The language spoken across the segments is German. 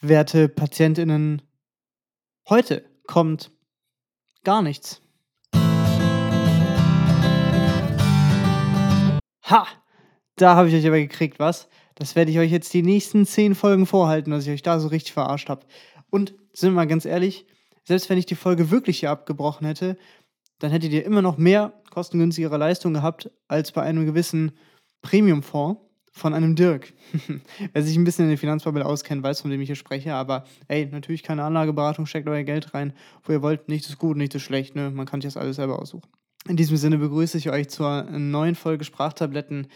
werte PatientInnen, heute kommt gar nichts. Ha! Da habe ich euch aber gekriegt, was? Das werde ich euch jetzt die nächsten zehn Folgen vorhalten, dass ich euch da so richtig verarscht habe. Und sind wir mal ganz ehrlich, selbst wenn ich die Folge wirklich hier abgebrochen hätte, dann hättet ihr immer noch mehr kostengünstigere Leistung gehabt als bei einem gewissen Premium-Fonds von einem Dirk. Wer sich ein bisschen in der Finanzbubble auskennt, weiß, von dem ich hier spreche. Aber ey, natürlich keine Anlageberatung, steckt euer Geld rein, wo ihr wollt. Nichts ist gut, nichts ist schlecht. Ne? Man kann sich das alles selber aussuchen. In diesem Sinne begrüße ich euch zur neuen Folge Sprachtabletten.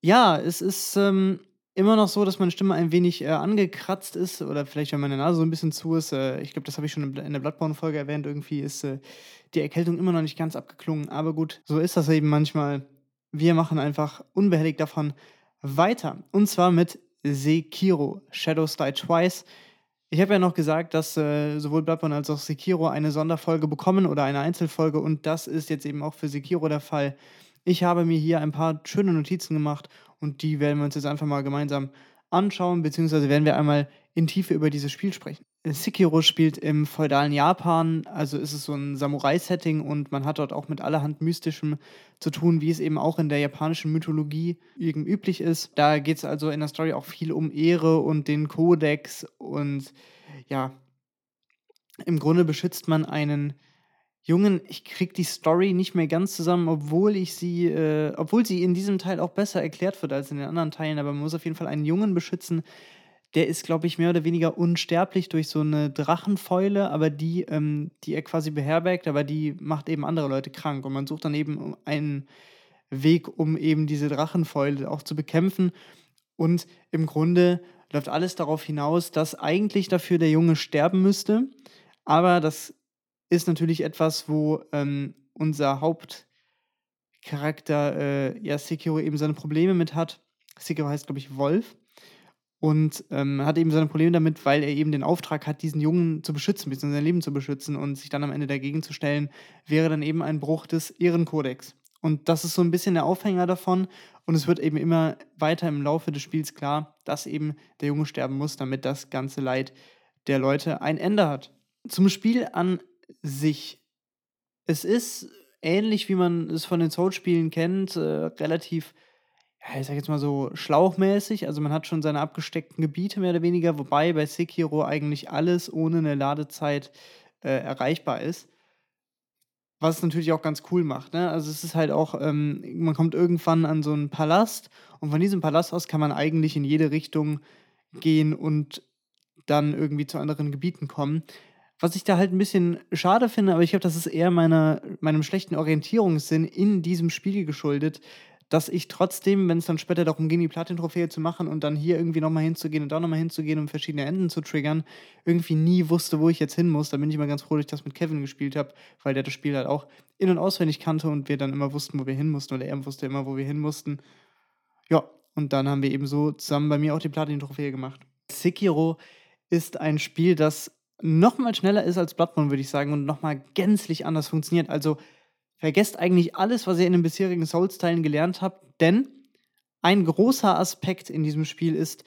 Ja, es ist ähm, immer noch so, dass meine Stimme ein wenig äh, angekratzt ist oder vielleicht, wenn meine Nase so ein bisschen zu ist. Äh, ich glaube, das habe ich schon in der Bloodborne-Folge erwähnt. Irgendwie ist äh, die Erkältung immer noch nicht ganz abgeklungen. Aber gut, so ist das eben manchmal wir machen einfach unbehelligt davon weiter. Und zwar mit Sekiro, Shadows Die Twice. Ich habe ja noch gesagt, dass äh, sowohl Bloodborne als auch Sekiro eine Sonderfolge bekommen oder eine Einzelfolge und das ist jetzt eben auch für Sekiro der Fall. Ich habe mir hier ein paar schöne Notizen gemacht und die werden wir uns jetzt einfach mal gemeinsam anschauen, beziehungsweise werden wir einmal in Tiefe über dieses Spiel sprechen. Sekiro spielt im feudalen Japan, also ist es so ein Samurai-Setting und man hat dort auch mit allerhand Mystischem zu tun, wie es eben auch in der japanischen Mythologie üblich ist. Da geht es also in der Story auch viel um Ehre und den Kodex und ja, im Grunde beschützt man einen Jungen, ich krieg die Story nicht mehr ganz zusammen, obwohl ich sie, äh, obwohl sie in diesem Teil auch besser erklärt wird als in den anderen Teilen, aber man muss auf jeden Fall einen Jungen beschützen, der ist, glaube ich, mehr oder weniger unsterblich durch so eine Drachenfäule, aber die, ähm, die er quasi beherbergt, aber die macht eben andere Leute krank. Und man sucht dann eben einen Weg, um eben diese Drachenfäule auch zu bekämpfen. Und im Grunde läuft alles darauf hinaus, dass eigentlich dafür der Junge sterben müsste. Aber das ist natürlich etwas, wo ähm, unser Hauptcharakter, äh, ja, Sekiro eben seine Probleme mit hat. Sekiro heißt, glaube ich, Wolf. Und ähm, hat eben seine Probleme damit, weil er eben den Auftrag hat, diesen Jungen zu beschützen, bzw. sein Leben zu beschützen und sich dann am Ende dagegen zu stellen, wäre dann eben ein Bruch des Ehrenkodex. Und das ist so ein bisschen der Aufhänger davon. Und es wird eben immer weiter im Laufe des Spiels klar, dass eben der Junge sterben muss, damit das ganze Leid der Leute ein Ende hat. Zum Spiel an sich. Es ist ähnlich, wie man es von den Soul-Spielen kennt, äh, relativ, ich sag jetzt mal so schlauchmäßig. Also man hat schon seine abgesteckten Gebiete mehr oder weniger, wobei bei Sekiro eigentlich alles ohne eine Ladezeit äh, erreichbar ist. Was es natürlich auch ganz cool macht. Ne? Also es ist halt auch, ähm, man kommt irgendwann an so einen Palast und von diesem Palast aus kann man eigentlich in jede Richtung gehen und dann irgendwie zu anderen Gebieten kommen. Was ich da halt ein bisschen schade finde, aber ich glaube, das ist eher meiner, meinem schlechten Orientierungssinn in diesem Spiel geschuldet, dass ich trotzdem, wenn es dann später darum ging, die Platin-Trophäe zu machen und dann hier irgendwie nochmal hinzugehen und da nochmal hinzugehen, um verschiedene Enden zu triggern, irgendwie nie wusste, wo ich jetzt hin muss. Da bin ich immer ganz froh, dass ich das mit Kevin gespielt habe, weil der das Spiel halt auch in- und auswendig kannte und wir dann immer wussten, wo wir hin mussten oder er wusste immer, wo wir hin mussten. Ja, und dann haben wir eben so zusammen bei mir auch die Platin-Trophäe gemacht. Sekiro ist ein Spiel, das noch mal schneller ist als Bloodborne, würde ich sagen, und noch mal gänzlich anders funktioniert. Also vergesst eigentlich alles, was ihr in den bisherigen Souls-Teilen gelernt habt, denn ein großer Aspekt in diesem Spiel ist,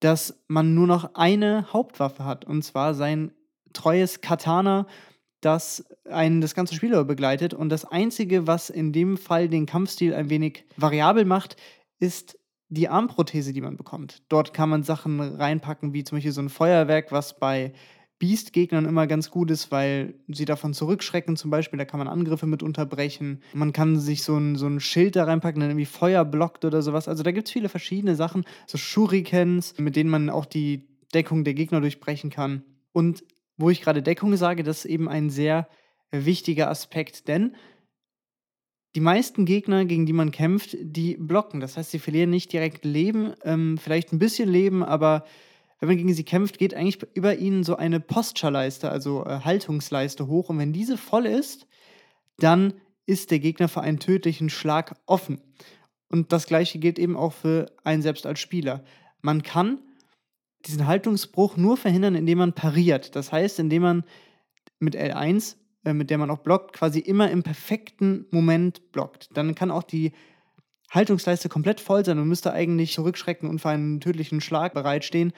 dass man nur noch eine Hauptwaffe hat, und zwar sein treues Katana, das einen das ganze Spiel begleitet. Und das Einzige, was in dem Fall den Kampfstil ein wenig variabel macht, ist die Armprothese, die man bekommt. Dort kann man Sachen reinpacken, wie zum Beispiel so ein Feuerwerk, was bei Beast-Gegnern immer ganz gut ist, weil sie davon zurückschrecken, zum Beispiel. Da kann man Angriffe mit unterbrechen. Man kann sich so ein, so ein Schild da reinpacken, der irgendwie Feuer blockt oder sowas. Also da gibt es viele verschiedene Sachen. So Shurikens, mit denen man auch die Deckung der Gegner durchbrechen kann. Und wo ich gerade Deckung sage, das ist eben ein sehr wichtiger Aspekt, denn die meisten Gegner, gegen die man kämpft, die blocken. Das heißt, sie verlieren nicht direkt Leben, ähm, vielleicht ein bisschen Leben, aber wenn man gegen sie kämpft, geht eigentlich über ihnen so eine Posture-Leiste, also äh, Haltungsleiste hoch. Und wenn diese voll ist, dann ist der Gegner für einen tödlichen Schlag offen. Und das gleiche gilt eben auch für einen selbst als Spieler. Man kann diesen Haltungsbruch nur verhindern, indem man pariert. Das heißt, indem man mit L1 äh, mit der man auch blockt, quasi immer im perfekten Moment blockt. Dann kann auch die Haltungsleiste komplett voll sein und müsste eigentlich zurückschrecken und für einen tödlichen Schlag bereitstehen.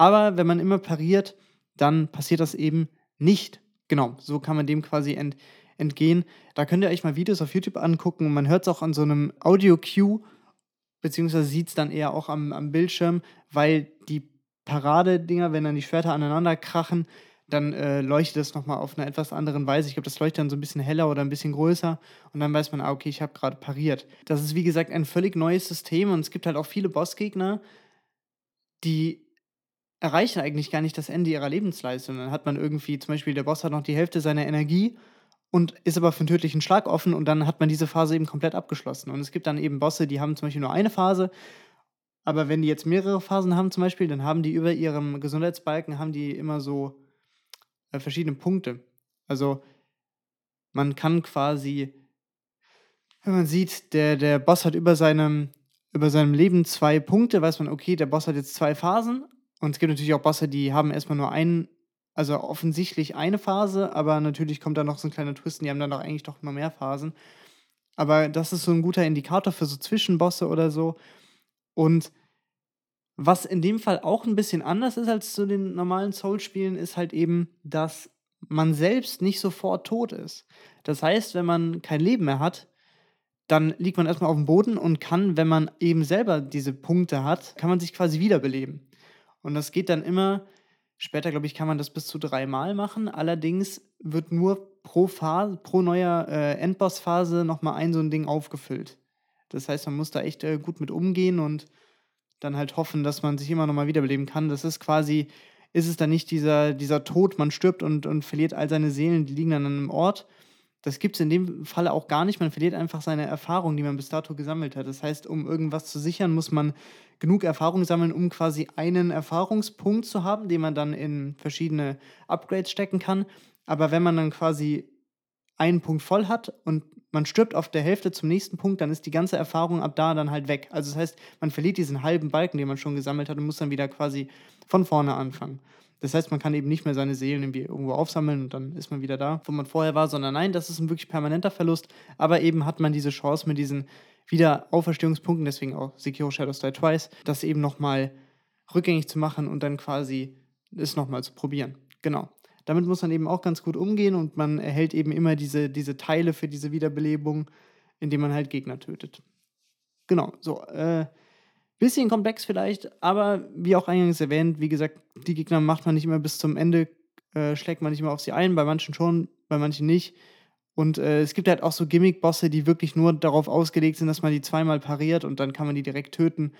Aber wenn man immer pariert, dann passiert das eben nicht. Genau, so kann man dem quasi ent entgehen. Da könnt ihr euch mal Videos auf YouTube angucken und man hört es auch an so einem Audio-Cue, beziehungsweise sieht es dann eher auch am, am Bildschirm, weil die Paradedinger, wenn dann die Schwerter aneinander krachen, dann äh, leuchtet das nochmal auf eine etwas andere Weise. Ich glaube, das leuchtet dann so ein bisschen heller oder ein bisschen größer und dann weiß man, ah, okay, ich habe gerade pariert. Das ist wie gesagt ein völlig neues System und es gibt halt auch viele Bossgegner, die erreichen eigentlich gar nicht das Ende ihrer Lebensleistung. Dann hat man irgendwie, zum Beispiel der Boss hat noch die Hälfte seiner Energie und ist aber für einen tödlichen Schlag offen und dann hat man diese Phase eben komplett abgeschlossen. Und es gibt dann eben Bosse, die haben zum Beispiel nur eine Phase, aber wenn die jetzt mehrere Phasen haben zum Beispiel, dann haben die über ihrem Gesundheitsbalken, haben die immer so äh, verschiedene Punkte. Also man kann quasi, wenn man sieht, der, der Boss hat über seinem, über seinem Leben zwei Punkte, weiß man, okay, der Boss hat jetzt zwei Phasen. Und es gibt natürlich auch Bosse, die haben erstmal nur einen, also offensichtlich eine Phase, aber natürlich kommt da noch so ein kleiner Twist, und die haben dann auch eigentlich doch immer mehr Phasen. Aber das ist so ein guter Indikator für so Zwischenbosse oder so. Und was in dem Fall auch ein bisschen anders ist als zu den normalen Soul-Spielen, ist halt eben, dass man selbst nicht sofort tot ist. Das heißt, wenn man kein Leben mehr hat, dann liegt man erstmal auf dem Boden und kann, wenn man eben selber diese Punkte hat, kann man sich quasi wiederbeleben. Und das geht dann immer, später glaube ich, kann man das bis zu dreimal machen. Allerdings wird nur pro Phase, pro neuer äh, Endboss-Phase nochmal ein so ein Ding aufgefüllt. Das heißt, man muss da echt äh, gut mit umgehen und dann halt hoffen, dass man sich immer noch mal wiederbeleben kann. Das ist quasi, ist es dann nicht dieser, dieser Tod, man stirbt und, und verliert all seine Seelen, die liegen dann an einem Ort. Das gibt es in dem Falle auch gar nicht. Man verliert einfach seine Erfahrung, die man bis dato gesammelt hat. Das heißt, um irgendwas zu sichern, muss man genug Erfahrung sammeln, um quasi einen Erfahrungspunkt zu haben, den man dann in verschiedene Upgrades stecken kann. Aber wenn man dann quasi einen Punkt voll hat und man stirbt auf der Hälfte zum nächsten Punkt, dann ist die ganze Erfahrung ab da dann halt weg. Also das heißt, man verliert diesen halben Balken, den man schon gesammelt hat und muss dann wieder quasi von vorne anfangen. Das heißt, man kann eben nicht mehr seine Seelen irgendwie irgendwo aufsammeln und dann ist man wieder da, wo man vorher war, sondern nein, das ist ein wirklich permanenter Verlust. Aber eben hat man diese Chance mit diesen Wiederauferstehungspunkten, deswegen auch Sekiro Shadows Die Twice, das eben nochmal rückgängig zu machen und dann quasi es nochmal zu probieren. Genau damit muss man eben auch ganz gut umgehen und man erhält eben immer diese, diese Teile für diese Wiederbelebung, indem man halt Gegner tötet. Genau, so. Äh, bisschen komplex vielleicht, aber wie auch eingangs erwähnt, wie gesagt, die Gegner macht man nicht immer bis zum Ende, äh, schlägt man nicht immer auf sie ein, bei manchen schon, bei manchen nicht. Und äh, es gibt halt auch so Gimmick-Bosse, die wirklich nur darauf ausgelegt sind, dass man die zweimal pariert und dann kann man die direkt töten.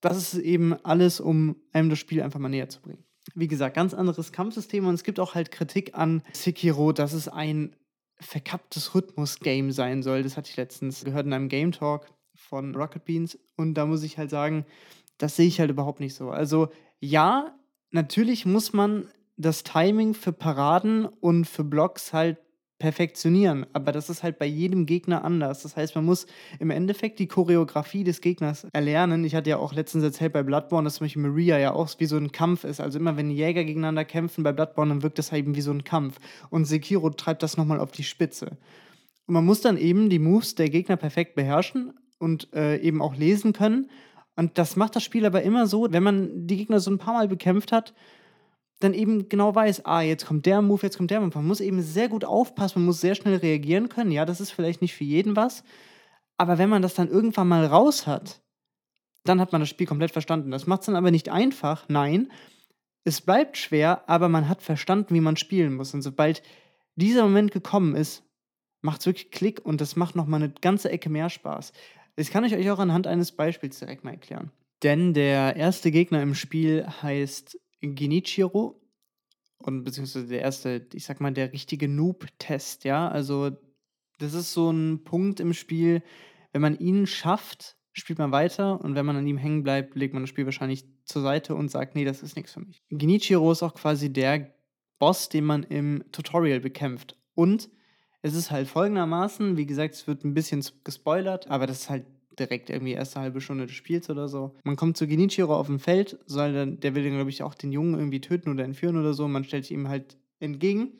Das ist eben alles, um einem das Spiel einfach mal näher zu bringen wie gesagt, ganz anderes Kampfsystem und es gibt auch halt Kritik an Sekiro, dass es ein verkapptes Rhythmus-Game sein soll. Das hatte ich letztens gehört in einem Game Talk von Rocket Beans und da muss ich halt sagen, das sehe ich halt überhaupt nicht so. Also ja, natürlich muss man das Timing für Paraden und für Blocks halt perfektionieren. Aber das ist halt bei jedem Gegner anders. Das heißt, man muss im Endeffekt die Choreografie des Gegners erlernen. Ich hatte ja auch letztens erzählt bei Bloodborne, dass zum Beispiel Maria ja auch wie so ein Kampf ist. Also immer wenn Jäger gegeneinander kämpfen bei Bloodborne, dann wirkt das halt eben wie so ein Kampf. Und Sekiro treibt das nochmal auf die Spitze. Und man muss dann eben die Moves der Gegner perfekt beherrschen und äh, eben auch lesen können. Und das macht das Spiel aber immer so, wenn man die Gegner so ein paar Mal bekämpft hat, dann eben genau weiß, ah, jetzt kommt der Move, jetzt kommt der Move. Man muss eben sehr gut aufpassen, man muss sehr schnell reagieren können. Ja, das ist vielleicht nicht für jeden was, aber wenn man das dann irgendwann mal raus hat, dann hat man das Spiel komplett verstanden. Das macht es dann aber nicht einfach, nein. Es bleibt schwer, aber man hat verstanden, wie man spielen muss. Und sobald dieser Moment gekommen ist, macht es wirklich Klick und das macht nochmal eine ganze Ecke mehr Spaß. Das kann ich euch auch anhand eines Beispiels direkt mal erklären. Denn der erste Gegner im Spiel heißt Genichiro und beziehungsweise der erste, ich sag mal, der richtige Noob-Test, ja. Also, das ist so ein Punkt im Spiel, wenn man ihn schafft, spielt man weiter und wenn man an ihm hängen bleibt, legt man das Spiel wahrscheinlich zur Seite und sagt, nee, das ist nichts für mich. Genichiro ist auch quasi der Boss, den man im Tutorial bekämpft. Und es ist halt folgendermaßen, wie gesagt, es wird ein bisschen gespoilert, aber das ist halt direkt irgendwie erste halbe Stunde des Spiels oder so. Man kommt zu Genichiro auf dem Feld, soll dann, der will dann, glaube ich, auch den Jungen irgendwie töten oder entführen oder so. Man stellt sich ihm halt entgegen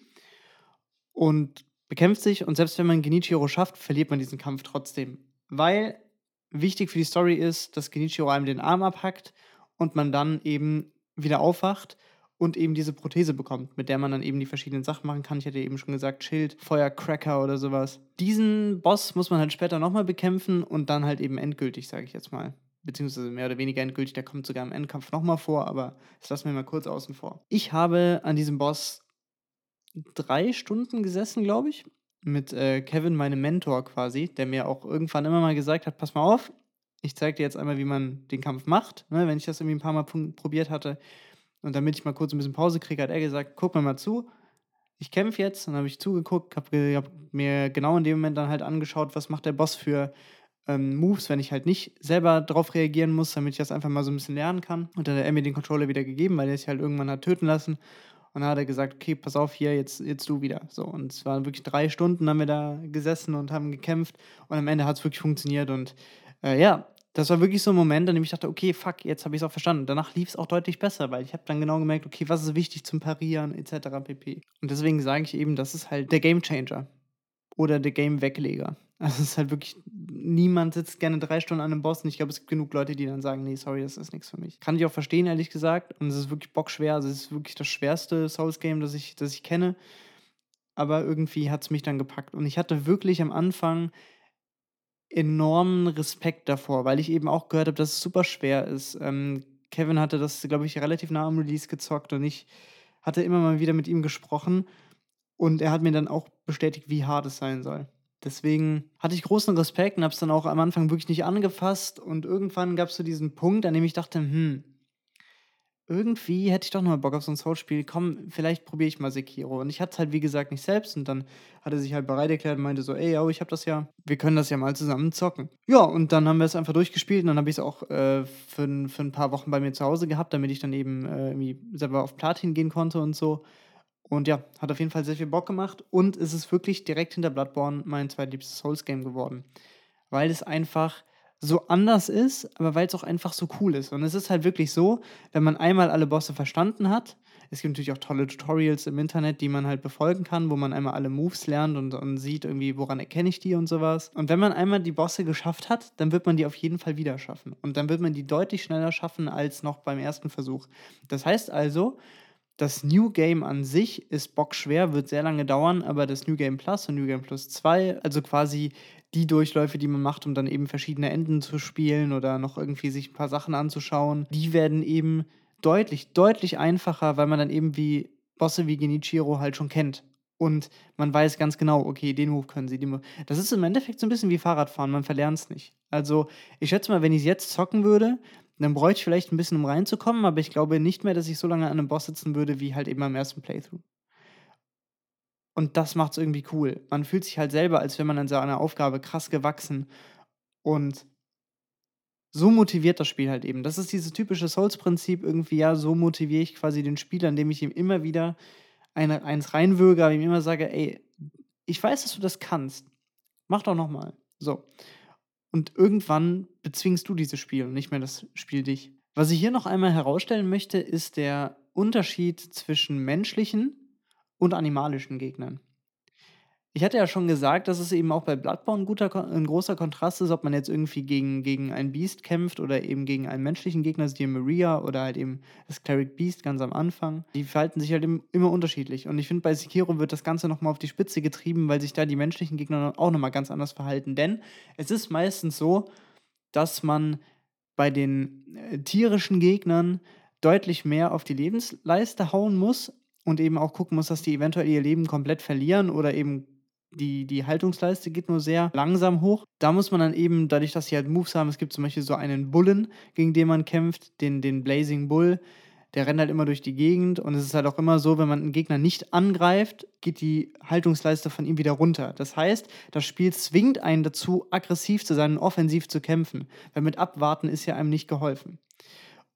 und bekämpft sich. Und selbst wenn man Genichiro schafft, verliert man diesen Kampf trotzdem. Weil wichtig für die Story ist, dass Genichiro einem den Arm abhackt und man dann eben wieder aufwacht und eben diese Prothese bekommt, mit der man dann eben die verschiedenen Sachen machen kann. Ich hatte eben schon gesagt, Schild, Feuercracker oder sowas. Diesen Boss muss man halt später nochmal bekämpfen und dann halt eben endgültig, sage ich jetzt mal. Beziehungsweise mehr oder weniger endgültig, der kommt sogar im Endkampf nochmal vor, aber das lassen wir mal kurz außen vor. Ich habe an diesem Boss drei Stunden gesessen, glaube ich, mit äh, Kevin, meinem Mentor quasi, der mir auch irgendwann immer mal gesagt hat, pass mal auf, ich zeige dir jetzt einmal, wie man den Kampf macht, ne, wenn ich das irgendwie ein paar Mal probiert hatte. Und damit ich mal kurz ein bisschen Pause kriege, hat er gesagt, guck mir mal zu. Ich kämpfe jetzt. Und dann habe ich zugeguckt, habe hab mir genau in dem Moment dann halt angeschaut, was macht der Boss für ähm, Moves, wenn ich halt nicht selber darauf reagieren muss, damit ich das einfach mal so ein bisschen lernen kann. Und dann hat er mir den Controller wieder gegeben, weil er sich halt irgendwann hat töten lassen. Und dann hat er gesagt, okay, pass auf hier, jetzt, jetzt du wieder. So, und es waren wirklich drei Stunden, haben wir da gesessen und haben gekämpft. Und am Ende hat es wirklich funktioniert. Und äh, ja, das war wirklich so ein Moment, an dem ich dachte, okay, fuck, jetzt habe ich es auch verstanden. Danach lief es auch deutlich besser, weil ich habe dann genau gemerkt, okay, was ist wichtig zum Parieren etc. pp. Und deswegen sage ich eben, das ist halt der Game Changer oder der Game Wegleger. Also es ist halt wirklich, niemand sitzt gerne drei Stunden an einem Boss und ich glaube, es gibt genug Leute, die dann sagen, nee, sorry, das ist nichts für mich. Kann ich auch verstehen, ehrlich gesagt. Und es ist wirklich bockschwer. Also es ist wirklich das schwerste Souls-Game, das ich, das ich kenne. Aber irgendwie hat es mich dann gepackt. Und ich hatte wirklich am Anfang enormen Respekt davor, weil ich eben auch gehört habe, dass es super schwer ist. Ähm, Kevin hatte das, glaube ich, relativ nah am Release gezockt und ich hatte immer mal wieder mit ihm gesprochen und er hat mir dann auch bestätigt, wie hart es sein soll. Deswegen hatte ich großen Respekt und habe es dann auch am Anfang wirklich nicht angefasst und irgendwann gab es so diesen Punkt, an dem ich dachte, hm, irgendwie hätte ich doch noch mal Bock auf so ein Soul-Spiel. Komm, vielleicht probiere ich mal Sekiro. Und ich hatte es halt, wie gesagt, nicht selbst. Und dann hat er sich halt bereit erklärt und meinte so, ey, yo, ich habe das ja, wir können das ja mal zusammen zocken. Ja, und dann haben wir es einfach durchgespielt und dann habe ich es auch äh, für, für ein paar Wochen bei mir zu Hause gehabt, damit ich dann eben äh, irgendwie selber auf Platin gehen konnte und so. Und ja, hat auf jeden Fall sehr viel Bock gemacht. Und es ist wirklich direkt hinter Bloodborne mein zweitliebstes Souls-Game geworden. Weil es einfach so anders ist, aber weil es auch einfach so cool ist. Und es ist halt wirklich so, wenn man einmal alle Bosse verstanden hat, es gibt natürlich auch tolle Tutorials im Internet, die man halt befolgen kann, wo man einmal alle Moves lernt und, und sieht irgendwie, woran erkenne ich die und sowas. Und wenn man einmal die Bosse geschafft hat, dann wird man die auf jeden Fall wieder schaffen. Und dann wird man die deutlich schneller schaffen als noch beim ersten Versuch. Das heißt also, das New Game an sich ist bockschwer, wird sehr lange dauern, aber das New Game Plus und New Game Plus 2, also quasi die Durchläufe, die man macht, um dann eben verschiedene Enden zu spielen oder noch irgendwie sich ein paar Sachen anzuschauen, die werden eben deutlich, deutlich einfacher, weil man dann eben wie Bosse wie Genichiro halt schon kennt. Und man weiß ganz genau, okay, den Move können sie. Den. Das ist im Endeffekt so ein bisschen wie Fahrradfahren, man verlernt es nicht. Also, ich schätze mal, wenn ich es jetzt zocken würde, dann bräuchte ich vielleicht ein bisschen, um reinzukommen, aber ich glaube nicht mehr, dass ich so lange an einem Boss sitzen würde, wie halt eben am ersten Playthrough. Und das macht es irgendwie cool. Man fühlt sich halt selber, als wäre man an seiner Aufgabe krass gewachsen. Und so motiviert das Spiel halt eben. Das ist dieses typische Souls-Prinzip irgendwie, ja, so motiviere ich quasi den Spieler, indem ich ihm immer wieder eine, eins reinwürge, aber ihm immer sage, ey, ich weiß, dass du das kannst. Mach doch nochmal. So. Und irgendwann bezwingst du dieses Spiel und nicht mehr das Spiel dich. Was ich hier noch einmal herausstellen möchte, ist der Unterschied zwischen menschlichen und animalischen Gegnern. Ich hatte ja schon gesagt, dass es eben auch bei Bloodborne ein, guter, ein großer Kontrast ist, ob man jetzt irgendwie gegen, gegen ein Beast kämpft oder eben gegen einen menschlichen Gegner, also die Maria oder halt eben das Cleric Beast ganz am Anfang. Die verhalten sich halt immer unterschiedlich. Und ich finde, bei Sekiro wird das Ganze nochmal auf die Spitze getrieben, weil sich da die menschlichen Gegner auch nochmal ganz anders verhalten. Denn es ist meistens so, dass man bei den äh, tierischen Gegnern deutlich mehr auf die Lebensleiste hauen muss und eben auch gucken muss, dass die eventuell ihr Leben komplett verlieren oder eben die, die Haltungsleiste geht nur sehr langsam hoch. Da muss man dann eben, dadurch, dass sie halt Moves haben, es gibt zum Beispiel so einen Bullen, gegen den man kämpft, den, den Blazing Bull. Der rennt halt immer durch die Gegend und es ist halt auch immer so, wenn man einen Gegner nicht angreift, geht die Haltungsleiste von ihm wieder runter. Das heißt, das Spiel zwingt einen dazu, aggressiv zu sein und offensiv zu kämpfen. Weil mit Abwarten ist ja einem nicht geholfen.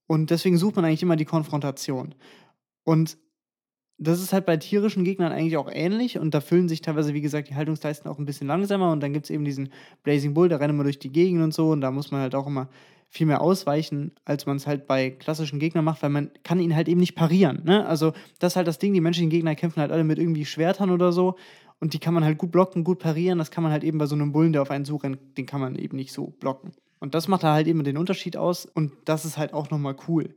Und deswegen sucht man eigentlich immer die Konfrontation. Und das ist halt bei tierischen Gegnern eigentlich auch ähnlich und da füllen sich teilweise, wie gesagt, die Haltungsleisten auch ein bisschen langsamer und dann gibt es eben diesen Blazing Bull, der rennt immer durch die Gegend und so und da muss man halt auch immer viel mehr ausweichen, als man es halt bei klassischen Gegnern macht, weil man kann ihn halt eben nicht parieren. Ne? Also das ist halt das Ding, die menschlichen Gegner kämpfen halt alle mit irgendwie Schwertern oder so und die kann man halt gut blocken, gut parieren. Das kann man halt eben bei so einem Bullen, der auf einen zurennt, den kann man eben nicht so blocken. Und das macht da halt eben den Unterschied aus und das ist halt auch nochmal cool.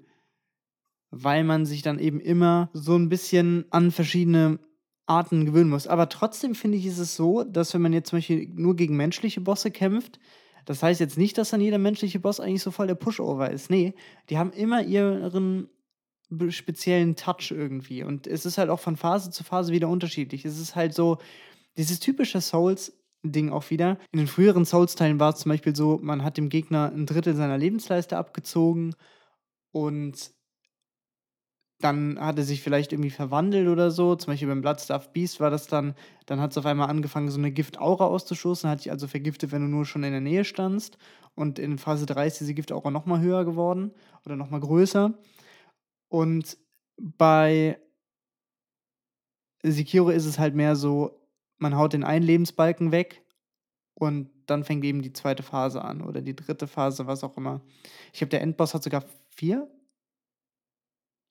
Weil man sich dann eben immer so ein bisschen an verschiedene Arten gewöhnen muss. Aber trotzdem finde ich, ist es so, dass wenn man jetzt zum Beispiel nur gegen menschliche Bosse kämpft, das heißt jetzt nicht, dass dann jeder menschliche Boss eigentlich so voll der Pushover ist. Nee, die haben immer ihren speziellen Touch irgendwie. Und es ist halt auch von Phase zu Phase wieder unterschiedlich. Es ist halt so, dieses typische Souls-Ding auch wieder. In den früheren Souls-Teilen war es zum Beispiel so, man hat dem Gegner ein Drittel seiner Lebensleiste abgezogen und dann hat er sich vielleicht irgendwie verwandelt oder so. Zum Beispiel beim Bloodstuff Beast war das dann, dann hat es auf einmal angefangen, so eine Giftaura auszustoßen, hat dich also vergiftet, wenn du nur schon in der Nähe standst. Und in Phase 3 ist diese Giftaura nochmal höher geworden oder nochmal größer. Und bei Sekiro ist es halt mehr so, man haut den einen Lebensbalken weg und dann fängt eben die zweite Phase an oder die dritte Phase, was auch immer. Ich glaube, der Endboss hat sogar vier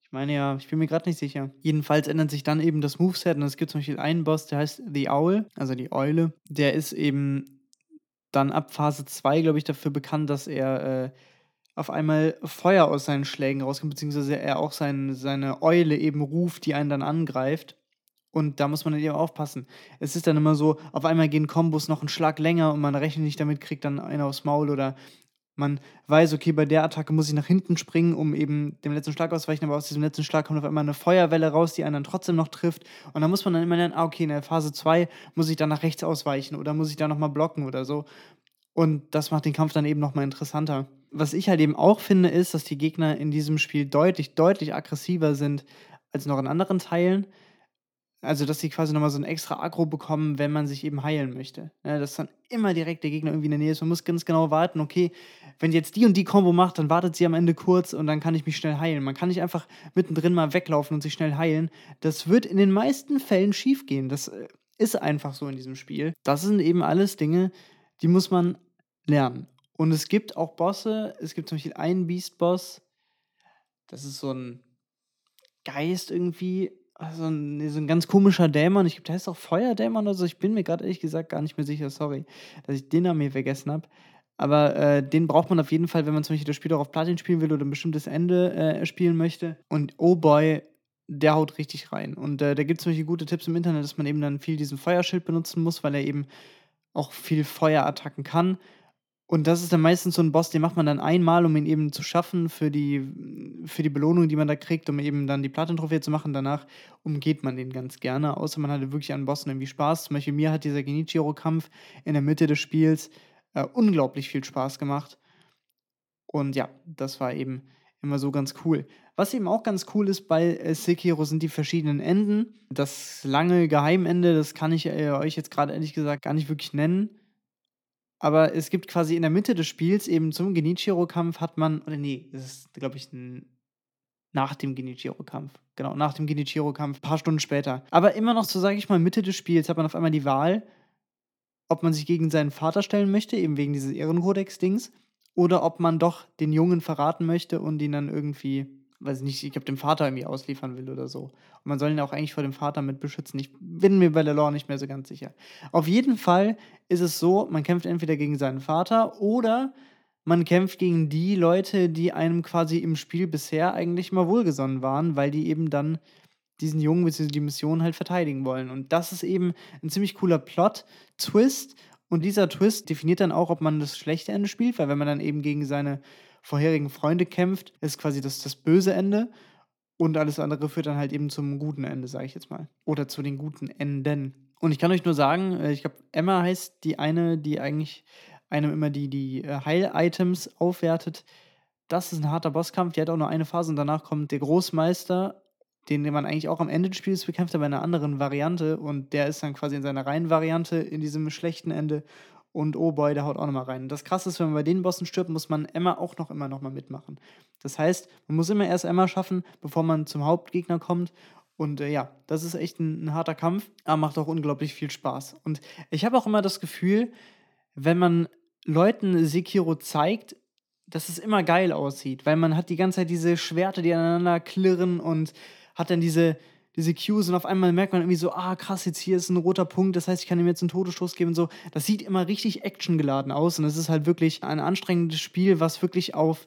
ich meine ja, ich bin mir gerade nicht sicher. Jedenfalls ändert sich dann eben das Moveset und es gibt zum Beispiel einen Boss, der heißt The Owl, also die Eule. Der ist eben dann ab Phase 2, glaube ich, dafür bekannt, dass er äh, auf einmal Feuer aus seinen Schlägen rauskommt, beziehungsweise er auch sein, seine Eule eben ruft, die einen dann angreift. Und da muss man dann eben aufpassen. Es ist dann immer so, auf einmal gehen Kombos noch einen Schlag länger und man rechnet nicht damit, kriegt dann einer aufs Maul oder man weiß, okay, bei der Attacke muss ich nach hinten springen, um eben dem letzten Schlag auszuweichen, aber aus diesem letzten Schlag kommt auf einmal eine Feuerwelle raus, die einen dann trotzdem noch trifft. Und dann muss man dann immer lernen, ah, okay, in der Phase 2 muss ich dann nach rechts ausweichen oder muss ich da nochmal blocken oder so. Und das macht den Kampf dann eben nochmal interessanter. Was ich halt eben auch finde, ist, dass die Gegner in diesem Spiel deutlich, deutlich aggressiver sind als noch in anderen Teilen. Also, dass sie quasi nochmal so ein extra Aggro bekommen, wenn man sich eben heilen möchte. Ja, dass dann immer direkt der Gegner irgendwie in der Nähe ist. Man muss ganz genau warten, okay, wenn jetzt die und die Combo macht, dann wartet sie am Ende kurz und dann kann ich mich schnell heilen. Man kann nicht einfach mittendrin mal weglaufen und sich schnell heilen. Das wird in den meisten Fällen schiefgehen. Das äh, ist einfach so in diesem Spiel. Das sind eben alles Dinge, die muss man lernen. Und es gibt auch Bosse. Es gibt zum Beispiel einen Beast-Boss. Das ist so ein Geist irgendwie also ein, so ein ganz komischer Dämon. Ich glaube, der heißt auch Feuerdämon oder so. Ich bin mir gerade ehrlich gesagt gar nicht mehr sicher. Sorry, dass ich den Namen hier vergessen habe. Aber äh, den braucht man auf jeden Fall, wenn man zum Beispiel das Spiel auch auf Platin spielen will oder ein bestimmtes Ende äh, spielen möchte. Und oh boy, der haut richtig rein. Und äh, da gibt es zum Beispiel gute Tipps im Internet, dass man eben dann viel diesen Feuerschild benutzen muss, weil er eben auch viel Feuerattacken kann. Und das ist dann meistens so ein Boss, den macht man dann einmal, um ihn eben zu schaffen für die, für die Belohnung, die man da kriegt, um eben dann die Platin-Trophäe zu machen. Danach umgeht man den ganz gerne, außer man hatte wirklich an Bossen irgendwie Spaß. Zum Beispiel mir hat dieser Genichiro-Kampf in der Mitte des Spiels äh, unglaublich viel Spaß gemacht. Und ja, das war eben immer so ganz cool. Was eben auch ganz cool ist bei äh, Sekiro sind die verschiedenen Enden. Das lange Geheimende, das kann ich äh, euch jetzt gerade ehrlich gesagt gar nicht wirklich nennen aber es gibt quasi in der Mitte des Spiels eben zum Genichiro-Kampf hat man, oder nee, das ist, glaube ich, ein, nach dem Genichiro-Kampf. Genau, nach dem Genichiro-Kampf, ein paar Stunden später. Aber immer noch so, sage ich mal, Mitte des Spiels hat man auf einmal die Wahl, ob man sich gegen seinen Vater stellen möchte, eben wegen dieses Ehrenkodex-Dings, oder ob man doch den Jungen verraten möchte und ihn dann irgendwie weiß nicht, ich glaube, dem Vater irgendwie ausliefern will oder so. Und man soll ihn auch eigentlich vor dem Vater mit beschützen. Ich bin mir bei der Lore nicht mehr so ganz sicher. Auf jeden Fall ist es so, man kämpft entweder gegen seinen Vater oder man kämpft gegen die Leute, die einem quasi im Spiel bisher eigentlich mal wohlgesonnen waren, weil die eben dann diesen Jungen bzw. die Mission halt verteidigen wollen. Und das ist eben ein ziemlich cooler Plot-Twist. Und dieser Twist definiert dann auch, ob man das schlechte Ende spielt, weil wenn man dann eben gegen seine vorherigen Freunde kämpft, ist quasi das, das böse Ende. Und alles andere führt dann halt eben zum guten Ende, sage ich jetzt mal. Oder zu den guten Enden. Und ich kann euch nur sagen, äh, ich glaube, Emma heißt die eine, die eigentlich einem immer die, die äh, Heil-Items aufwertet. Das ist ein harter Bosskampf. Die hat auch nur eine Phase und danach kommt der Großmeister, den man eigentlich auch am Ende des Spiels bekämpft, aber in einer anderen Variante. Und der ist dann quasi in seiner Reihenvariante in diesem schlechten Ende. Und oh boy, der haut auch nochmal rein. Das krasse ist, wenn man bei den Bossen stirbt, muss man Emma auch noch immer nochmal mitmachen. Das heißt, man muss immer erst Emma schaffen, bevor man zum Hauptgegner kommt. Und äh, ja, das ist echt ein, ein, harter Kampf, aber macht auch unglaublich viel Spaß. Und ich habe auch immer das Gefühl, wenn man Leuten Sekiro zeigt, dass es immer geil aussieht, weil man hat die ganze Zeit diese Schwerter, die aneinander klirren und hat dann diese, diese Cues und auf einmal merkt man irgendwie so, ah krass, jetzt hier ist ein roter Punkt, das heißt, ich kann ihm jetzt einen Todesstoß geben und so. Das sieht immer richtig actiongeladen aus und es ist halt wirklich ein anstrengendes Spiel, was wirklich auf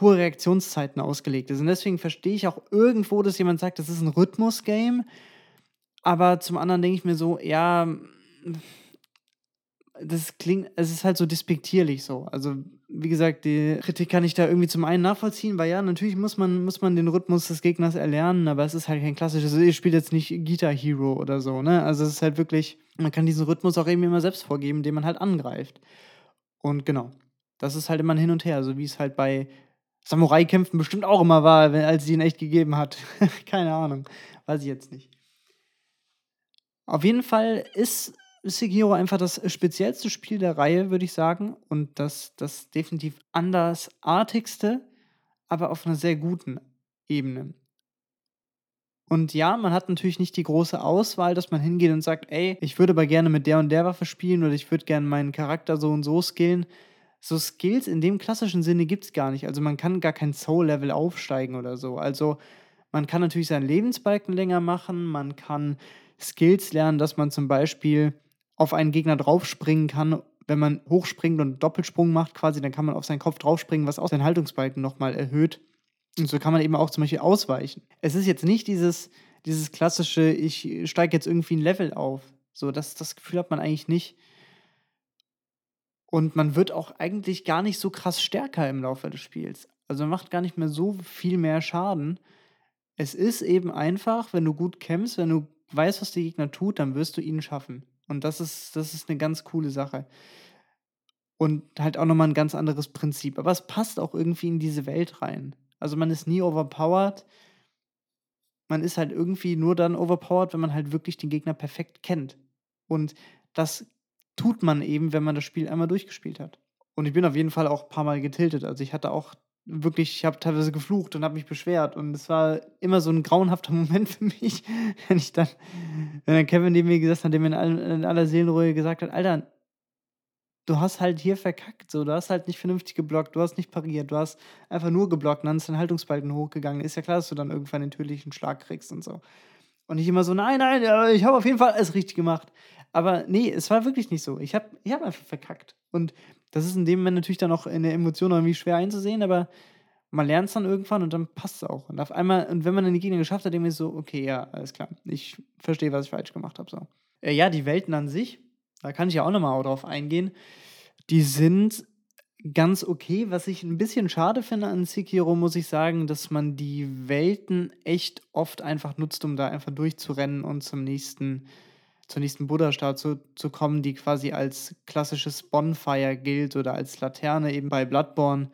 hohe Reaktionszeiten ausgelegt ist. Und deswegen verstehe ich auch irgendwo, dass jemand sagt, das ist ein Rhythmus-Game. Aber zum anderen denke ich mir so, ja, das klingt, es ist halt so despektierlich so. Also, wie gesagt, die Kritik kann ich da irgendwie zum einen nachvollziehen, weil ja, natürlich muss man, muss man den Rhythmus des Gegners erlernen, aber es ist halt kein klassisches, ihr spielt jetzt nicht Guitar Hero oder so, ne? Also es ist halt wirklich, man kann diesen Rhythmus auch eben immer selbst vorgeben, den man halt angreift. Und genau, das ist halt immer ein Hin und Her, so wie es halt bei Samurai-Kämpfen bestimmt auch immer war, wenn, als sie ihn echt gegeben hat. Keine Ahnung, weiß ich jetzt nicht. Auf jeden Fall ist Sekiro einfach das speziellste Spiel der Reihe, würde ich sagen. Und das, das definitiv andersartigste, aber auf einer sehr guten Ebene. Und ja, man hat natürlich nicht die große Auswahl, dass man hingeht und sagt, ey, ich würde aber gerne mit der und der Waffe spielen oder ich würde gerne meinen Charakter so und so skillen. So Skills in dem klassischen Sinne gibt es gar nicht. Also man kann gar kein Soul-Level aufsteigen oder so. Also man kann natürlich seinen Lebensbalken länger machen, man kann Skills lernen, dass man zum Beispiel auf einen Gegner draufspringen kann. Wenn man hochspringt und Doppelsprung macht quasi, dann kann man auf seinen Kopf draufspringen, was auch seinen Haltungsbalken nochmal erhöht. Und so kann man eben auch zum Beispiel ausweichen. Es ist jetzt nicht dieses, dieses klassische, ich steige jetzt irgendwie ein Level auf. So, das, das Gefühl hat man eigentlich nicht. Und man wird auch eigentlich gar nicht so krass stärker im Laufe des Spiels. Also man macht gar nicht mehr so viel mehr Schaden. Es ist eben einfach, wenn du gut kämpfst, wenn du weißt, was der Gegner tut, dann wirst du ihn schaffen. Und das ist, das ist eine ganz coole Sache. Und halt auch nochmal ein ganz anderes Prinzip. Aber es passt auch irgendwie in diese Welt rein. Also man ist nie overpowered. Man ist halt irgendwie nur dann overpowered, wenn man halt wirklich den Gegner perfekt kennt. Und das tut man eben, wenn man das Spiel einmal durchgespielt hat. Und ich bin auf jeden Fall auch ein paar Mal getiltet. Also ich hatte auch wirklich, ich habe teilweise geflucht und habe mich beschwert. Und es war immer so ein grauenhafter Moment für mich, wenn ich dann, wenn dann Kevin neben mir gesessen hat, der mir in, all, in aller Seelenruhe gesagt hat, Alter, du hast halt hier verkackt, so, du hast halt nicht vernünftig geblockt, du hast nicht pariert, du hast einfach nur geblockt und dann ist dein Haltungsbalken hochgegangen. Ist ja klar, dass du dann irgendwann den tödlichen Schlag kriegst und so. Und ich immer so, nein, nein, ich habe auf jeden Fall alles richtig gemacht. Aber nee, es war wirklich nicht so. Ich habe ich hab einfach verkackt. Und das ist in dem Moment natürlich dann auch in der Emotion irgendwie schwer einzusehen, aber man lernt es dann irgendwann und dann passt es auch. Und auf einmal, und wenn man dann die Gegner geschafft hat, denke ich so, okay, ja, alles klar. Ich verstehe, was ich falsch gemacht habe. So. Äh, ja, die Welten an sich, da kann ich ja auch nochmal drauf eingehen, die sind ganz okay. Was ich ein bisschen schade finde an Sekiro, muss ich sagen, dass man die Welten echt oft einfach nutzt, um da einfach durchzurennen und zum nächsten zur nächsten Buddha-Star zu, kommen, die quasi als klassisches Bonfire gilt oder als Laterne eben bei Bloodborne,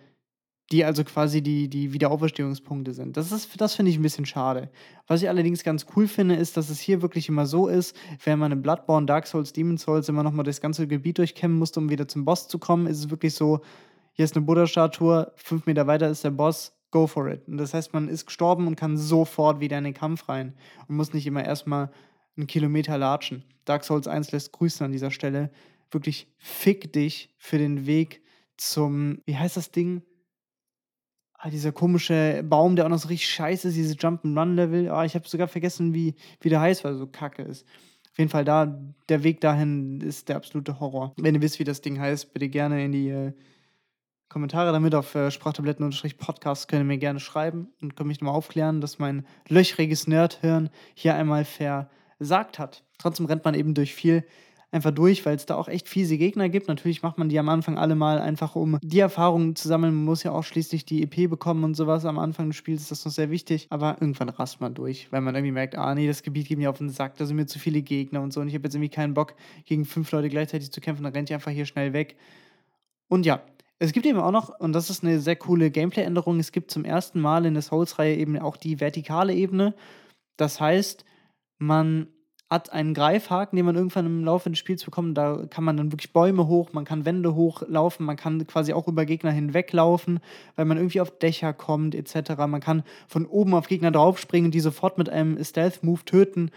die also quasi die, die Wiederauferstehungspunkte sind. Das, das finde ich ein bisschen schade. Was ich allerdings ganz cool finde, ist, dass es hier wirklich immer so ist, wenn man in Bloodborne, Dark Souls, Demon Souls immer nochmal das ganze Gebiet durchkämmen musste, um wieder zum Boss zu kommen, ist es wirklich so, hier ist eine Buddha-Statue, fünf Meter weiter ist der Boss, go for it. Und das heißt, man ist gestorben und kann sofort wieder in den Kampf rein und muss nicht immer erstmal einen Kilometer latschen. Dark Souls 1 lässt grüßen an dieser Stelle. Wirklich fick dich für den Weg zum, wie heißt das Ding? Ah, dieser komische Baum, der auch noch so richtig scheiße ist, diese Jump'n'Run-Level. Ah, ich habe sogar vergessen, wie, wie der heißt, weil er so kacke ist. Auf jeden Fall da, der Weg dahin ist der absolute Horror. Wenn ihr wisst, wie das Ding heißt, bitte gerne in die äh, Kommentare damit auf äh, Sprachtabletten-Podcast könnt ihr mir gerne schreiben und könnt mich nochmal aufklären, dass mein löchriges Nerdhirn hier einmal ver gesagt hat. Trotzdem rennt man eben durch viel einfach durch, weil es da auch echt fiese Gegner gibt. Natürlich macht man die am Anfang alle mal einfach, um die Erfahrungen zu sammeln. Man muss ja auch schließlich die EP bekommen und sowas. Am Anfang des Spiels ist das noch sehr wichtig. Aber irgendwann rast man durch, weil man irgendwie merkt, ah nee, das Gebiet geht mir auf den Sack, da sind mir zu viele Gegner und so. Und ich habe jetzt irgendwie keinen Bock, gegen fünf Leute gleichzeitig zu kämpfen. Dann rennt ihr einfach hier schnell weg. Und ja, es gibt eben auch noch, und das ist eine sehr coole Gameplay-Änderung, es gibt zum ersten Mal in der Souls-Reihe eben auch die vertikale Ebene. Das heißt, man hat einen Greifhaken, den man irgendwann im Laufe des Spiels bekommt. Da kann man dann wirklich Bäume hoch, man kann Wände hochlaufen, man kann quasi auch über Gegner hinweglaufen, weil man irgendwie auf Dächer kommt, etc. Man kann von oben auf Gegner draufspringen die sofort mit einem Stealth-Move töten,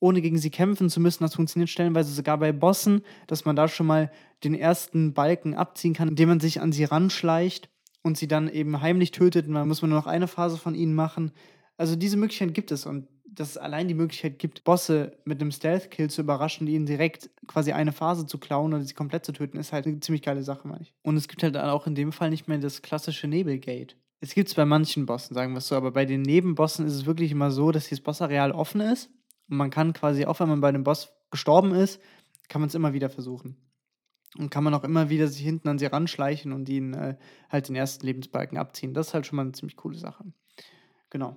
ohne gegen sie kämpfen zu müssen. Das funktioniert stellenweise sogar bei Bossen, dass man da schon mal den ersten Balken abziehen kann, indem man sich an sie ranschleicht und sie dann eben heimlich tötet. Und dann muss man nur noch eine Phase von ihnen machen. Also diese Möglichkeit gibt es und dass es allein die Möglichkeit gibt, Bosse mit einem Stealth-Kill zu überraschen, die ihnen direkt quasi eine Phase zu klauen oder sie komplett zu töten, ist halt eine ziemlich geile Sache, meine ich. Und es gibt halt auch in dem Fall nicht mehr das klassische Nebelgate. Es gibt es bei manchen Bossen, sagen wir es so, aber bei den Nebenbossen ist es wirklich immer so, dass dieses Bossareal offen ist und man kann quasi, auch wenn man bei dem Boss gestorben ist, kann man es immer wieder versuchen. Und kann man auch immer wieder sich hinten an sie ranschleichen und ihnen äh, halt den ersten Lebensbalken abziehen. Das ist halt schon mal eine ziemlich coole Sache. Genau.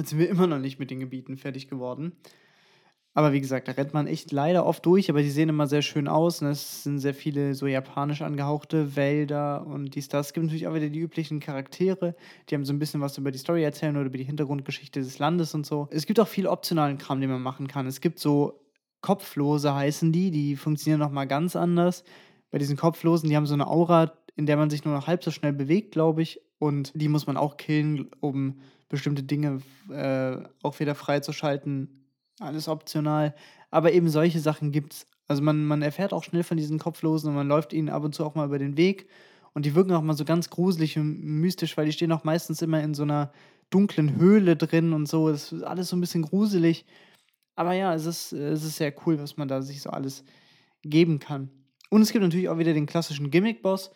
Jetzt sind wir immer noch nicht mit den Gebieten fertig geworden. Aber wie gesagt, da rennt man echt leider oft durch, aber die sehen immer sehr schön aus. Ne? Es sind sehr viele so japanisch angehauchte Wälder und dies, das. Es gibt natürlich auch wieder die üblichen Charaktere, die haben so ein bisschen was über die Story erzählen oder über die Hintergrundgeschichte des Landes und so. Es gibt auch viel optionalen Kram, den man machen kann. Es gibt so Kopflose heißen die, die funktionieren nochmal ganz anders. Bei diesen Kopflosen, die haben so eine Aura, in der man sich nur noch halb so schnell bewegt, glaube ich. Und die muss man auch killen, um bestimmte Dinge äh, auch wieder freizuschalten alles optional. Aber eben solche Sachen gibt's. Also man, man erfährt auch schnell von diesen Kopflosen und man läuft ihnen ab und zu auch mal über den Weg. Und die wirken auch mal so ganz gruselig und mystisch, weil die stehen auch meistens immer in so einer dunklen Höhle drin und so. Das ist alles so ein bisschen gruselig. Aber ja, es ist, es ist sehr cool, was man da sich so alles geben kann. Und es gibt natürlich auch wieder den klassischen Gimmick-Boss.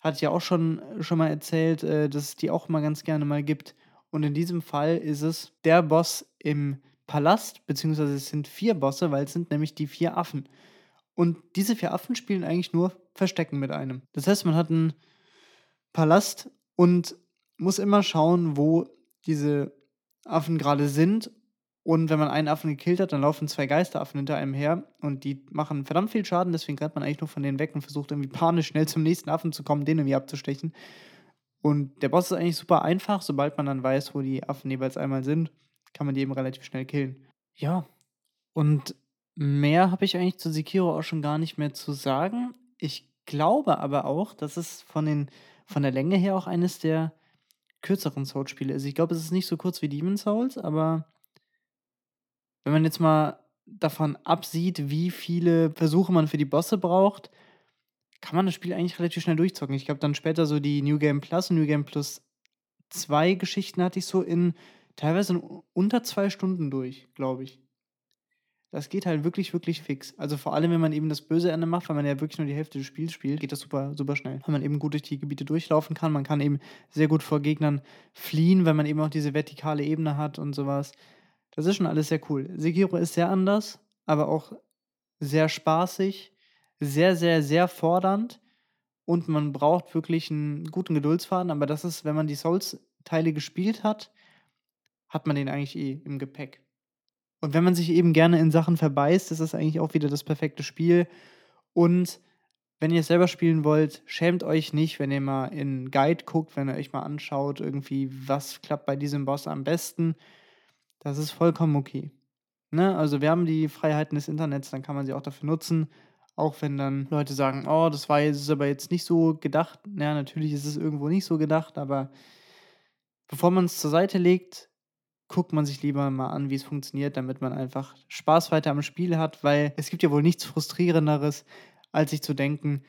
Hatte ich ja auch schon, schon mal erzählt, äh, dass es die auch mal ganz gerne mal gibt. Und in diesem Fall ist es der Boss im Palast, beziehungsweise es sind vier Bosse, weil es sind nämlich die vier Affen. Und diese vier Affen spielen eigentlich nur Verstecken mit einem. Das heißt, man hat einen Palast und muss immer schauen, wo diese Affen gerade sind. Und wenn man einen Affen gekillt hat, dann laufen zwei Geisteraffen hinter einem her und die machen verdammt viel Schaden, deswegen rennt man eigentlich nur von denen weg und versucht irgendwie panisch schnell zum nächsten Affen zu kommen, den irgendwie abzustechen. Und der Boss ist eigentlich super einfach, sobald man dann weiß, wo die Affen jeweils einmal sind kann man die eben relativ schnell killen. Ja, und mehr habe ich eigentlich zu Sekiro auch schon gar nicht mehr zu sagen. Ich glaube aber auch, dass es von, den, von der Länge her auch eines der kürzeren Souls-Spiele ist. Ich glaube, es ist nicht so kurz wie Demon Souls, aber wenn man jetzt mal davon absieht, wie viele Versuche man für die Bosse braucht, kann man das Spiel eigentlich relativ schnell durchzocken. Ich glaube, dann später so die New Game Plus und New Game Plus 2 Geschichten hatte ich so in teilweise in unter zwei Stunden durch, glaube ich. Das geht halt wirklich, wirklich fix. Also vor allem, wenn man eben das böse Ende macht, weil man ja wirklich nur die Hälfte des Spiels spielt, geht das super, super schnell. Weil man eben gut durch die Gebiete durchlaufen kann. Man kann eben sehr gut vor Gegnern fliehen, weil man eben auch diese vertikale Ebene hat und sowas. Das ist schon alles sehr cool. Sekiro ist sehr anders, aber auch sehr spaßig, sehr, sehr, sehr fordernd. Und man braucht wirklich einen guten Geduldsfaden. Aber das ist, wenn man die Souls-Teile gespielt hat, hat man den eigentlich eh im Gepäck. Und wenn man sich eben gerne in Sachen verbeißt, ist das eigentlich auch wieder das perfekte Spiel. Und wenn ihr es selber spielen wollt, schämt euch nicht, wenn ihr mal in Guide guckt, wenn ihr euch mal anschaut, irgendwie, was klappt bei diesem Boss am besten. Das ist vollkommen okay. Ne? Also wir haben die Freiheiten des Internets, dann kann man sie auch dafür nutzen. Auch wenn dann Leute sagen, oh, das war jetzt aber jetzt nicht so gedacht. Ja, natürlich ist es irgendwo nicht so gedacht, aber bevor man es zur Seite legt, guckt man sich lieber mal an, wie es funktioniert, damit man einfach Spaß weiter am Spiel hat, weil es gibt ja wohl nichts frustrierenderes, als sich zu denken,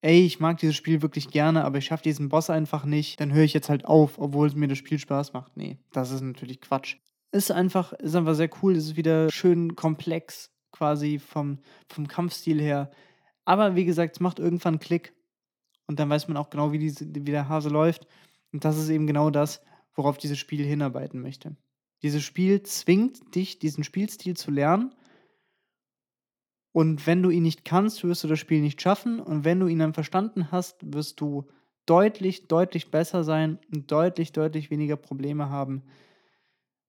ey, ich mag dieses Spiel wirklich gerne, aber ich schaffe diesen Boss einfach nicht, dann höre ich jetzt halt auf, obwohl mir das Spiel Spaß macht. Nee, das ist natürlich Quatsch. Ist einfach, ist einfach sehr cool, ist wieder schön komplex, quasi vom, vom Kampfstil her. Aber wie gesagt, es macht irgendwann einen Klick und dann weiß man auch genau, wie, die, wie der Hase läuft. Und das ist eben genau das, worauf dieses Spiel hinarbeiten möchte. Dieses Spiel zwingt dich, diesen Spielstil zu lernen. Und wenn du ihn nicht kannst, wirst du das Spiel nicht schaffen. Und wenn du ihn dann verstanden hast, wirst du deutlich, deutlich besser sein und deutlich, deutlich weniger Probleme haben.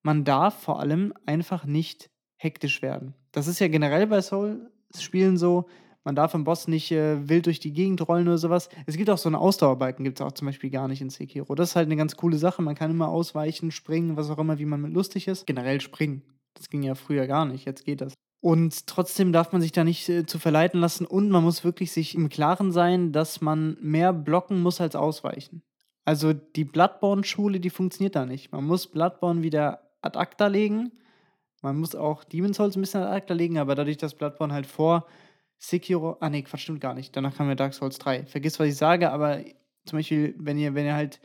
Man darf vor allem einfach nicht hektisch werden. Das ist ja generell bei Soul-Spielen so. Man darf am Boss nicht äh, wild durch die Gegend rollen oder sowas. Es gibt auch so einen Ausdauerbalken, gibt es auch zum Beispiel gar nicht in Sekiro. Das ist halt eine ganz coole Sache. Man kann immer ausweichen, springen, was auch immer, wie man mit lustig ist. Generell springen. Das ging ja früher gar nicht, jetzt geht das. Und trotzdem darf man sich da nicht äh, zu verleiten lassen und man muss wirklich sich im Klaren sein, dass man mehr blocken muss als ausweichen. Also die Bloodborne-Schule, die funktioniert da nicht. Man muss Bloodborne wieder ad acta legen. Man muss auch Demon's Souls ein bisschen ad acta legen, aber dadurch, dass Bloodborne halt vor Sekiro, ah nee, Quatsch, stimmt gar nicht. Danach kam ja Dark Souls 3. Vergiss, was ich sage, aber zum Beispiel, wenn ihr, wenn ihr halt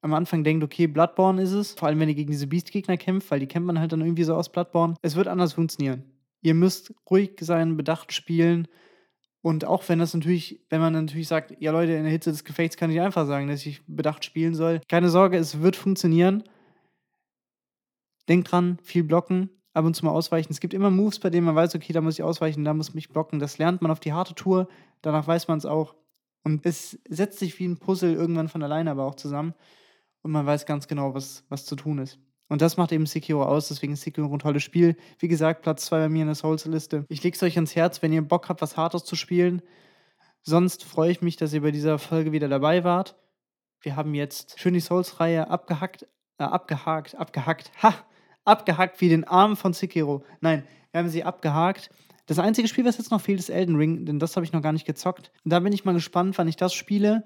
am Anfang denkt, okay, Bloodborne ist es, vor allem wenn ihr gegen diese Beast-Gegner kämpft, weil die kennt man halt dann irgendwie so aus Bloodborne, es wird anders funktionieren. Ihr müsst ruhig sein, bedacht spielen Und auch wenn das natürlich, wenn man natürlich sagt, ja Leute, in der Hitze des Gefechts kann ich einfach sagen, dass ich bedacht spielen soll. Keine Sorge, es wird funktionieren. Denkt dran, viel blocken, ab und zu mal ausweichen. Es gibt immer Moves, bei denen man weiß, okay, da muss ich ausweichen, da muss ich mich blocken. Das lernt man auf die harte Tour, danach weiß man es auch. Und es setzt sich wie ein Puzzle irgendwann von alleine aber auch zusammen. Und man weiß ganz genau, was, was zu tun ist. Und das macht eben Sekiro aus, deswegen ist Sekiro ein tolles Spiel. Wie gesagt, Platz 2 bei mir in der Souls-Liste. Ich lege es euch ans Herz, wenn ihr Bock habt, was Hartes zu spielen. Sonst freue ich mich, dass ihr bei dieser Folge wieder dabei wart. Wir haben jetzt schön die Souls-Reihe abgehackt, äh, abgehakt, abgehackt, ha, abgehackt wie den Arm von Sekiro. Nein, wir haben sie abgehakt. Das einzige Spiel, was jetzt noch fehlt, ist Elden Ring, denn das habe ich noch gar nicht gezockt. Und da bin ich mal gespannt, wann ich das spiele.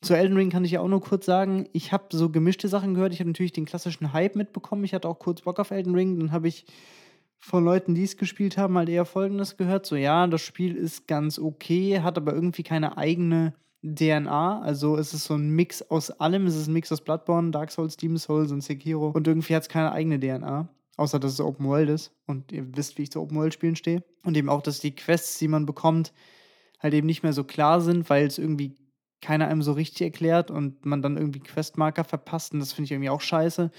Zu Elden Ring kann ich ja auch nur kurz sagen, ich habe so gemischte Sachen gehört. Ich habe natürlich den klassischen Hype mitbekommen. Ich hatte auch kurz Bock auf Elden Ring. Dann habe ich von Leuten, die es gespielt haben, halt eher Folgendes gehört. So, ja, das Spiel ist ganz okay, hat aber irgendwie keine eigene DNA. Also es ist so ein Mix aus allem. Es ist ein Mix aus Bloodborne, Dark Souls, Demon Souls und Sekiro. Und irgendwie hat es keine eigene DNA. Außer dass es Open World ist. Und ihr wisst, wie ich zu Open World Spielen stehe. Und eben auch, dass die Quests, die man bekommt, halt eben nicht mehr so klar sind, weil es irgendwie keiner einem so richtig erklärt und man dann irgendwie Questmarker verpasst und das finde ich irgendwie auch scheiße.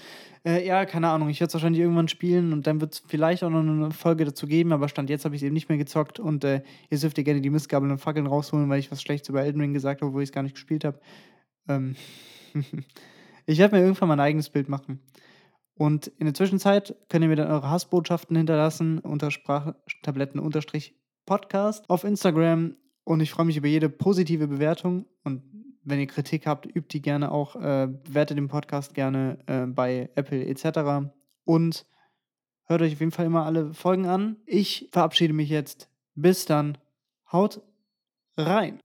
Äh, ja, keine Ahnung, ich werde es wahrscheinlich irgendwann spielen und dann wird es vielleicht auch noch eine Folge dazu geben, aber Stand jetzt habe ich es eben nicht mehr gezockt und äh, jetzt dürft ihr gerne die Mistgabeln und Fackeln rausholen, weil ich was Schlechtes über Elden Ring gesagt habe, wo ich es gar nicht gespielt habe. Ähm ich werde mir irgendwann mein eigenes Bild machen. Und in der Zwischenzeit könnt ihr mir dann eure Hassbotschaften hinterlassen unter Sprachtabletten-Podcast auf Instagram und ich freue mich über jede positive Bewertung. Und wenn ihr Kritik habt, übt die gerne auch. Äh, bewertet den Podcast gerne äh, bei Apple etc. Und hört euch auf jeden Fall immer alle Folgen an. Ich verabschiede mich jetzt. Bis dann. Haut rein.